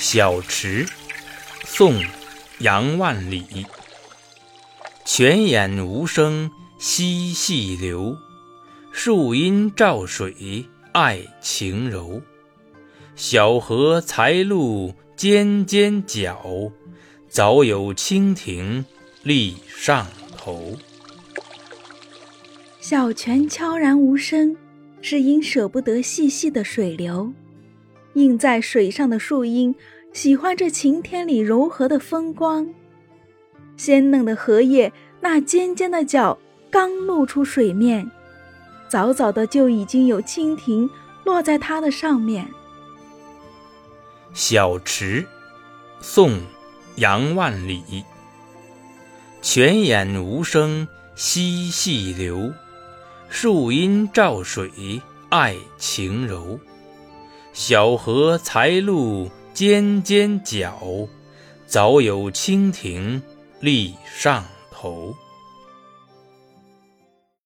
小池，宋·杨万里。泉眼无声惜细流，树阴照水爱晴柔。小荷才露尖尖角，早有蜻蜓立上头。小泉悄然无声，是因舍不得细细的水流。映在水上的树荫，喜欢这晴天里柔和的风光。鲜嫩的荷叶，那尖尖的角刚露出水面，早早的就已经有蜻蜓落在它的上面。小池，宋·杨万里。泉眼无声惜细流，树阴照水爱晴柔。小荷才露尖尖角，早有蜻蜓立上头。